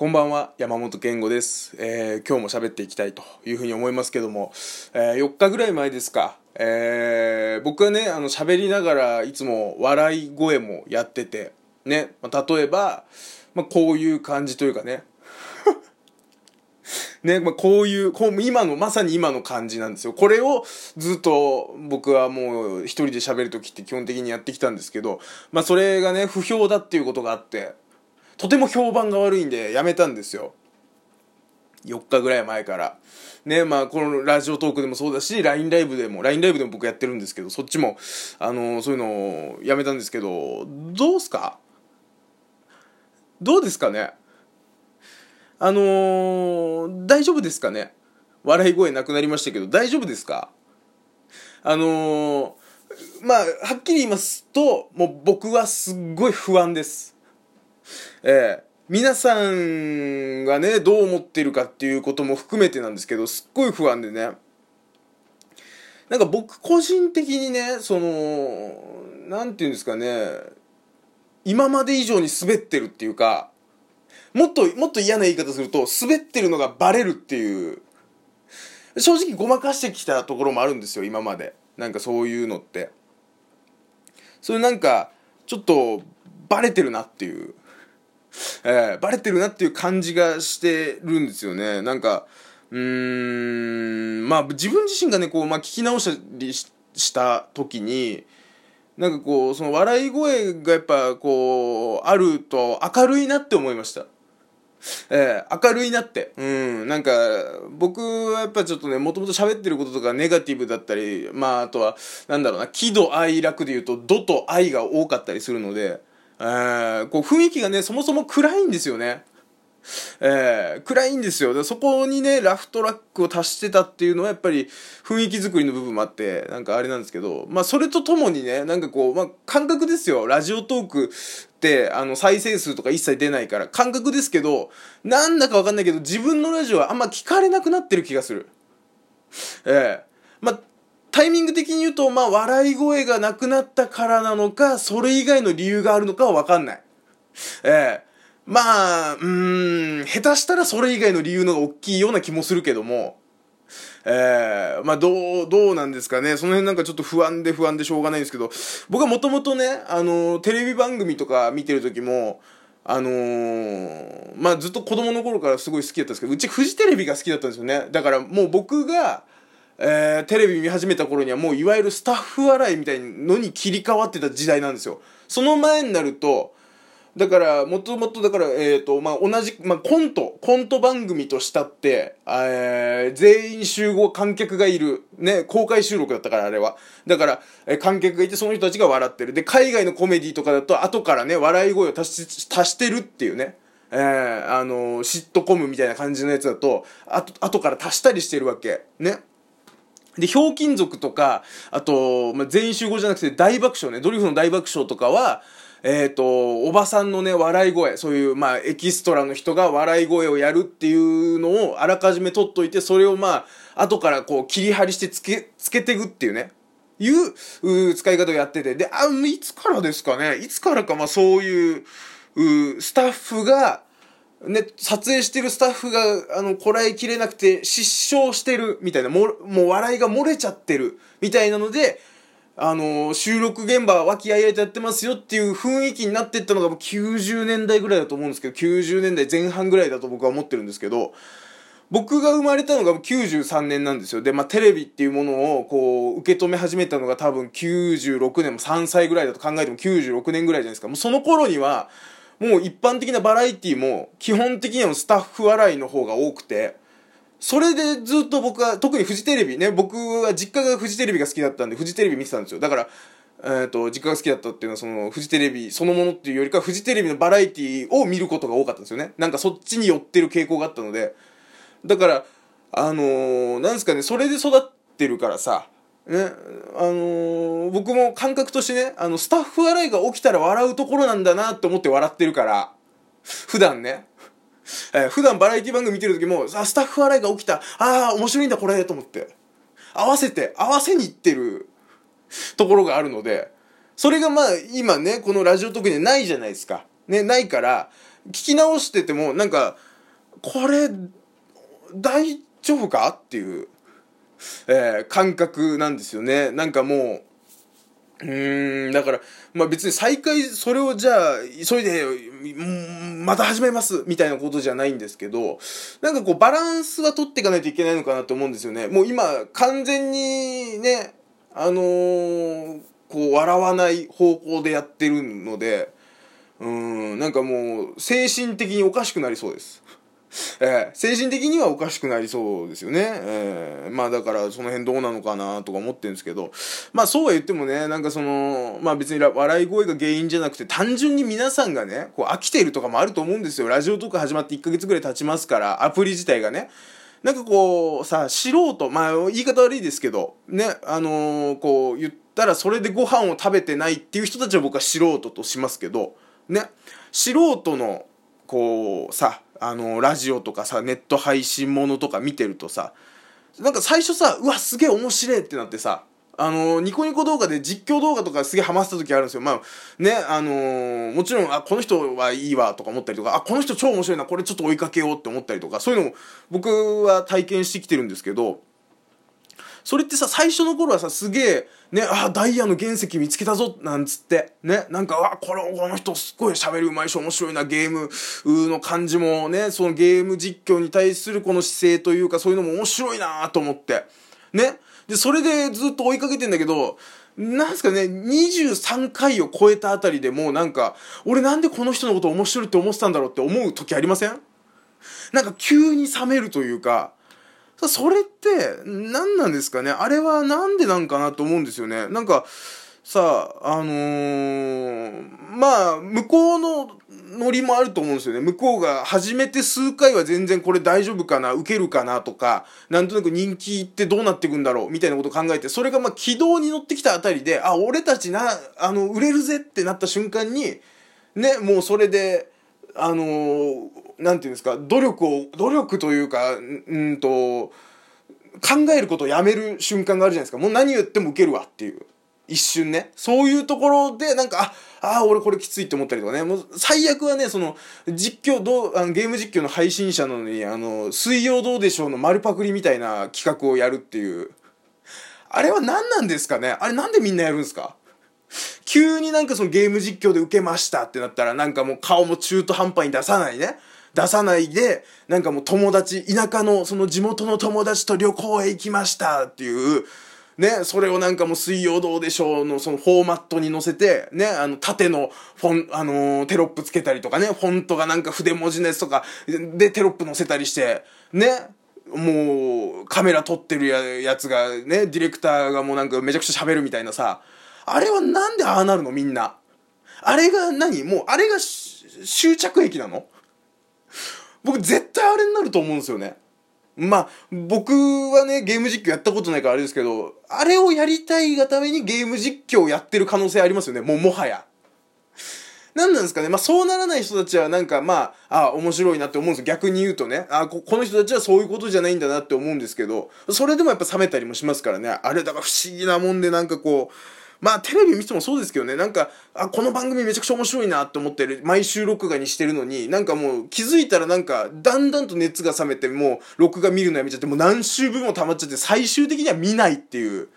こんばんは、山本健吾です。えー今日も喋っていきたいというふうに思いますけども、えー4日ぐらい前ですか、えー僕はね、あの、喋りながらいつも笑い声もやってて、ね、まあ例えば、まあ、こういう感じというかね、ね、まあ、こういう、こう、今の、まさに今の感じなんですよ。これをずっと僕はもう一人で喋るときって基本的にやってきたんですけど、まあ、それがね、不評だっていうことがあって、とても評判が悪いんでやめたんですよ。4日ぐらい前から。ね、まあ、このラジオトークでもそうだし、LINE ライブでも、LINE ライブでも僕やってるんですけど、そっちも、あの、そういうのをやめたんですけど、どうすか？どうですかね？あのー大丈夫ですかね？笑い声なくなりましたけど、大丈夫ですか？あのーまあ、はっきり言いますと、もう僕はすっごい不安です。ええ皆さんがね、どう思ってるかっていうことも含めてなんですけど、すっごい不安でね。なんか僕個人的にね、その、なんていうんですかね、今まで以上に滑ってるっていうか、もっと、もっと嫌な言い方すると、滑ってるのがバレるっていう、正直ごまかしてきたところもあるんですよ、今まで。なんかそういうのって。それなんか、ちょっと、バレてるなっていう。えーバレてるなっていう感じがしてるんですよね。なんか、うーん、まあ自分自身がね、こう、まあ聞き直したりした時に、なんかこう、その笑い声がやっぱこう、あると明るいなって思いました。えー明るいなって。うん。なんか、僕はやっぱちょっとね、もともと喋ってることとかネガティブだったり、まああとは、なんだろうな、喜怒哀楽で言うと、怒と愛が多かったりするので、えーこう雰囲気がね、そもそも暗いんですよね。えー暗いんですよ。でそこにね、ラフトラックを足してたっていうのはやっぱり雰囲気作りの部分もあって、なんかあれなんですけど、まあそれとともにね、なんかこう、まあ感覚ですよ。ラジオトークって、あの再生数とか一切出ないから、感覚ですけど、なんだかわかんないけど、自分のラジオはあんま聞かれなくなってる気がする。ええまあ、タイミング的に言うと、まあ、笑い声がなくなったからなのか、それ以外の理由があるのかはわかんない。ええまあ、うーん、下手したらそれ以外の理由のが大きいような気もするけども、ええまあ、どう、どうなんですかね。その辺なんかちょっと不安で不安でしょうがないんですけど、僕はもともとね、あの、テレビ番組とか見てる時も、あのーまあ、ずっと子供の頃からすごい好きだったんですけど、うちフジテレビが好きだったんですよね。だからもう僕が、えーテレビ見始めた頃にはもういわゆるスタッフ笑いみたいのに切り替わってた時代なんですよ。その前になると、だから、もともと、だから、えっ、と、ま、同じ、まあ、コント、コント番組としたって、え全員集合観客がいる。ね、公開収録だったから、あれは。だから、え観客がいて、その人たちが笑ってる。で、海外のコメディとかだと、後からね、笑い声を足し、足してるっていうね。えーあのーシットコムみたいな感じのやつだと、あと、後から足したりしてるわけ。ね。で、ひょうきん族とか、あと、まあ、全員集合じゃなくて大爆笑ね、ドリフの大爆笑とかは、えっ、と、おばさんのね、笑い声、そういう、まあ、エキストラの人が笑い声をやるっていうのをあらかじめ取っといて、それをまあ、後からこう、切り張りしてつけ、つけていくっていうね、いう、う使い方をやってて、で、あ、いつからですかね、いつからか、まあ、そういう、うスタッフが、ね、撮影してるスタッフが、こらえきれなくて失笑してるみたいな、も、もう笑いが漏れちゃってるみたいなので、あの、収録現場は和気あいあいとやってますよっていう雰囲気になってったのがもう90年代ぐらいだと思うんですけど、90年代前半ぐらいだと僕は思ってるんですけど、僕が生まれたのが93年なんですよ。で、まあ、テレビっていうものを、こう、受け止め始めたのが多分96年も3歳ぐらいだと考えても96年ぐらいじゃないですか。もうその頃には、もう一般的なバラエティも、基本的にはスタッフ笑いの方が多くて、それでずっと僕は、特にフジテレビね、僕は実家がフジテレビが好きだったんで、フジテレビ見てたんですよ。だから、えっ、と、実家が好きだったっていうのは、その、フジテレビそのものっていうよりか、フジテレビのバラエティを見ることが多かったんですよね。なんかそっちに寄ってる傾向があったので、だから、あのーなんですかね、それで育ってるからさ、ね、あのー僕も感覚としてね、あの、スタッフ笑いが起きたら笑うところなんだなって思って笑ってるから、普段ね。えー普段バラエティ番組見てる時も、あ、スタッフ笑いが起きた。ああ、面白いんだこれ、と思って。合わせて、合わせにいってるところがあるので、それがまあ、今ね、このラジオ特にないじゃないですか。ね、ないから、聞き直してても、なんか、これ大丈夫か？っていう、えー感覚なんですよねなんかもううーんだから、まあ別に再開、それをじゃあ、急いで、また始めます、みたいなことじゃないんですけど、なんかこう、バランスは取っていかないといけないのかなと思うんですよね。もう今、完全にね、あのーこう、笑わない方向でやってるので、うん、なんかもう、精神的におかしくなりそうです。えー精神的にはおかしくなりそうですよね。えーまあだからその辺どうなのかなとか思ってるんですけど、まあそうは言ってもね、なんかその、まあ別に笑い声が原因じゃなくて単純に皆さんがね、こう飽きているとかもあると思うんですよ。ラジオとか始まって1ヶ月ぐらい経ちますから、アプリ自体がね。なんかこうさ、素人、まあ言い方悪いですけど、ね、あのーこう言ったらそれでご飯を食べてないっていう人たちは僕は素人としますけど、ね、素人のこうさあのラジオとかさネット配信ものとか見てるとさなんか最初さうわすげえ面白いってなってさあのニコニコ動画で実況動画とかすげえハマってた時あるんですよ。まあねあのーもちろんあこの人はいいわとか思ったりとかあこの人超面白いなこれちょっと追いかけようって思ったりとかそういうのも僕は体験してきてるんですけどそれってさ最初の頃はさすげえねあダイヤの原石見つけたぞなんつって。ねなんかわこれこの人すっごい喋るうまいし面白いなゲームの感じもねそのゲーム実況に対するこの姿勢というかそういうのも面白いなと思って。ね。でそれでずっと追いかけてんだけどなんすかね23回を超えたあたりでもうなんか俺なんでこの人のこと面白いって思ってたんだろうって思う時ありません？なんか急に冷めるというかそれって何なんですかね？あれはなんでなんかなと思うんですよね。なんかさあのーまあ向こうのノリもあると思うんですよね。向こうが始めて数回は全然これ大丈夫かな受けるかなとかなんとなく人気ってどうなっていくんだろうみたいなことを考えてそれがまあ軌道に乗ってきたあたりであ俺たちなあの売れるぜってなった瞬間にねもうそれであのーなんていうんですか努力を努力というかうんと考えることをやめる瞬間があるじゃないですか。もう何言っても受けるわっていう。一瞬ね。そういうところでなんかああ俺これきついって思ったりとかね。もう最悪はねその実況どうあのゲーム実況の配信者なのにあの水曜どうでしょうの丸パクリみたいな企画をやるっていう。あれは何なんですかね？あれなんでみんなやるんですか？急になんかそのゲーム実況で受けましたってなったらなんかもう顔も中途半端に出さないね。出さないでなんかもう友達田舎のその地元の友達と旅行へ行きましたっていうね、それをなんかもう水曜どうでしょうのそのフォーマットに載せて、ね、あの縦のフォン、あのーテロップつけたりとかね、フォントがなんか筆文字のやつとかでテロップ載せたりして、ね、もうカメラ撮ってるややつがね、ディレクターがもうなんかめちゃくちゃ喋るみたいなさ、あれはなんでああなるのみんな？あれが何？もうあれが終着駅なの？僕絶対あれになると思うんですよね。まあ、僕はね、ゲーム実況やったことないからあれですけど、あれをやりたいがためにゲーム実況をやってる可能性ありますよね、もうもはや。何なんですかねまあそうならない人たちはなんかまあ、あ面白いなって思うんです。逆に言うとね、あここの人たちはそういうことじゃないんだなって思うんですけど、それでもやっぱ冷めたりもしますからね。あれだから不思議なもんでなんかこう、まあテレビ見てもそうですけどね、なんか、あ、この番組めちゃくちゃ面白いなって思ってる、毎週録画にしてるのに、なんかもう気づいたらなんか、だんだんと熱が冷めて、もう録画見るのやめちゃって、もう何週分も溜まっちゃって、最終的には見ないっていう。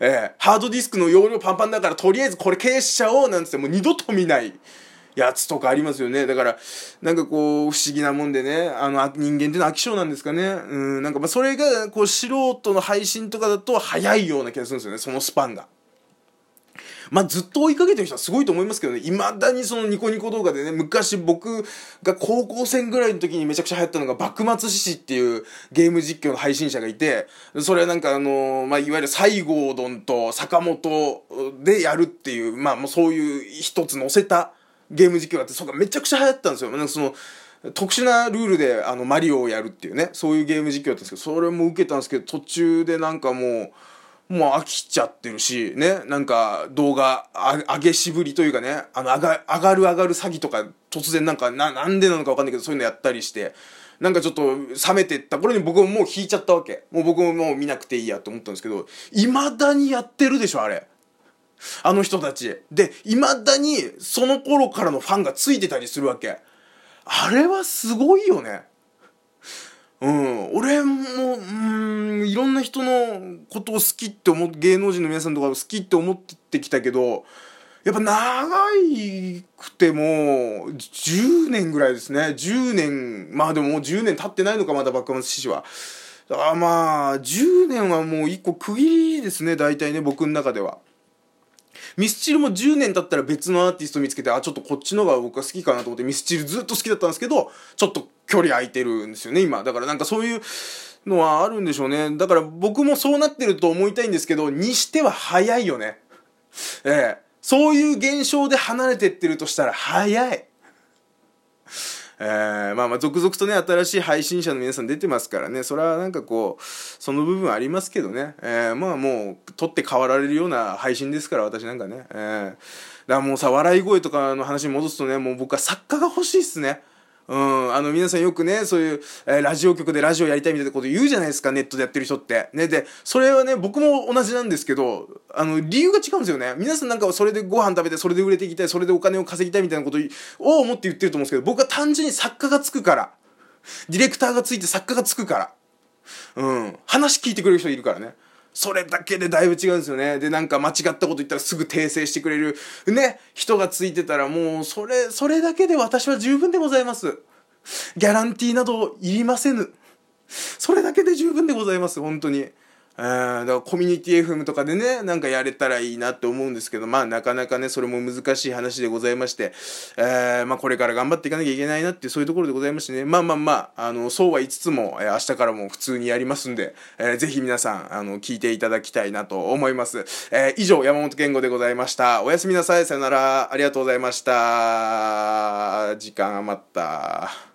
ええ。ハードディスクの容量パンパンだからとりあえずこれ消しちゃおうなんつってもう二度と見ない。やつとかありますよね。だからなんかこう不思議なもんでね。あの人間っていうのは飽き性なんですかね。うんなんかまあそれがこう素人の配信とかだと早いような気がするんですよね。そのスパンが。まあずっと追いかけてる人はすごいと思いますけどね、未だにそのニコニコ動画でね、昔僕が高校生ぐらいの時にめちゃくちゃ流行ったのが、幕末志士っていうゲーム実況の配信者がいて、それはなんかあのまあいわゆる西郷どんと坂本でやるっていう、まあもうそういう一つ載せたゲーム実況って、そこがめちゃくちゃ流行ったんですよ。なんかその、特殊なルールであのマリオをやるっていうね、そういうゲーム実況だったんですけど、それも受けたんですけど、途中でなんかもう、もう飽きちゃってるし、ね、なんか動画上げしぶりというかね、あの上が上がる上がる詐欺とか突然なんかな、なんでなのかわかんないけどそういうのやったりして、なんかちょっと冷めてった頃に僕ももう引いちゃったわけ。もう僕ももう見なくていいやと思ったんですけど、未だにやってるでしょ、あれ。あの人たち。で、未だにその頃からのファンがついてたりするわけ。あれはすごいよね。うん、俺も、うん、いろんな人のことを好きって思っ、芸能人の皆さんとか好きって思ってきたけど、やっぱ長くても10年ぐらいですね。10年、まあでももう10年経ってないのか、まだ幕末志士は。あまあ、10年はもう一個区切りですね、大体ね、僕の中では。ミスチルも10年経ったら別のアーティスト見つけて、あ、ちょっとこっちのが僕は好きかなと思って、ミスチルずっと好きだったんですけど、ちょっと距離空いてるんですよね、今。だからなんかそういうのはあるんでしょうね。だから僕もそうなってると思いたいんですけど、にしては早いよね。ええ。そういう現象で離れてってるとしたら早い。えー、まあまあ続々とね新しい配信者の皆さん出てますからね。それはなんかこうその部分ありますけどね、えー、まあもう取って代わられるような配信ですから私なんかね、えー、だからもうさ笑い声とかの話に戻すとねもう僕は作家が欲しいっすね。うん、あの皆さんよくねそういう、えー、ラジオ局でラジオやりたいみたいなこと言うじゃないですかネットでやってる人って。ねでそれはね僕も同じなんですけどあの理由が違うんですよね。皆さんなんかそれでご飯食べてそれで売れていきたいそれでお金を稼ぎたいみたいなことを思って言ってると思うんですけど僕は単純に作家がつくから。ディレクターがついて作家がつくから。うん。話聞いてくれる人いるからね。それだけでだいぶ違うんですよね。で、なんか間違ったこと言ったらすぐ訂正してくれる、ね、人がついてたらもう、それ、それだけで私は十分でございます。ギャランティーなどいりませぬ。それだけで十分でございます、本当に。えー、だからコミュニティ FM とかでね、なんかやれたらいいなって思うんですけど、まあなかなかね、それも難しい話でございまして、えー、まあこれから頑張っていかなきゃいけないなってそういうところでございましてね、まあまあまあ、あの、そうは言いつつも、えー、明日からも普通にやりますんで、えー、ぜひ皆さん、あの、聞いていただきたいなと思います。えー、以上、山本健吾でございました。おやすみなさい、さよなら、ありがとうございました。時間余った。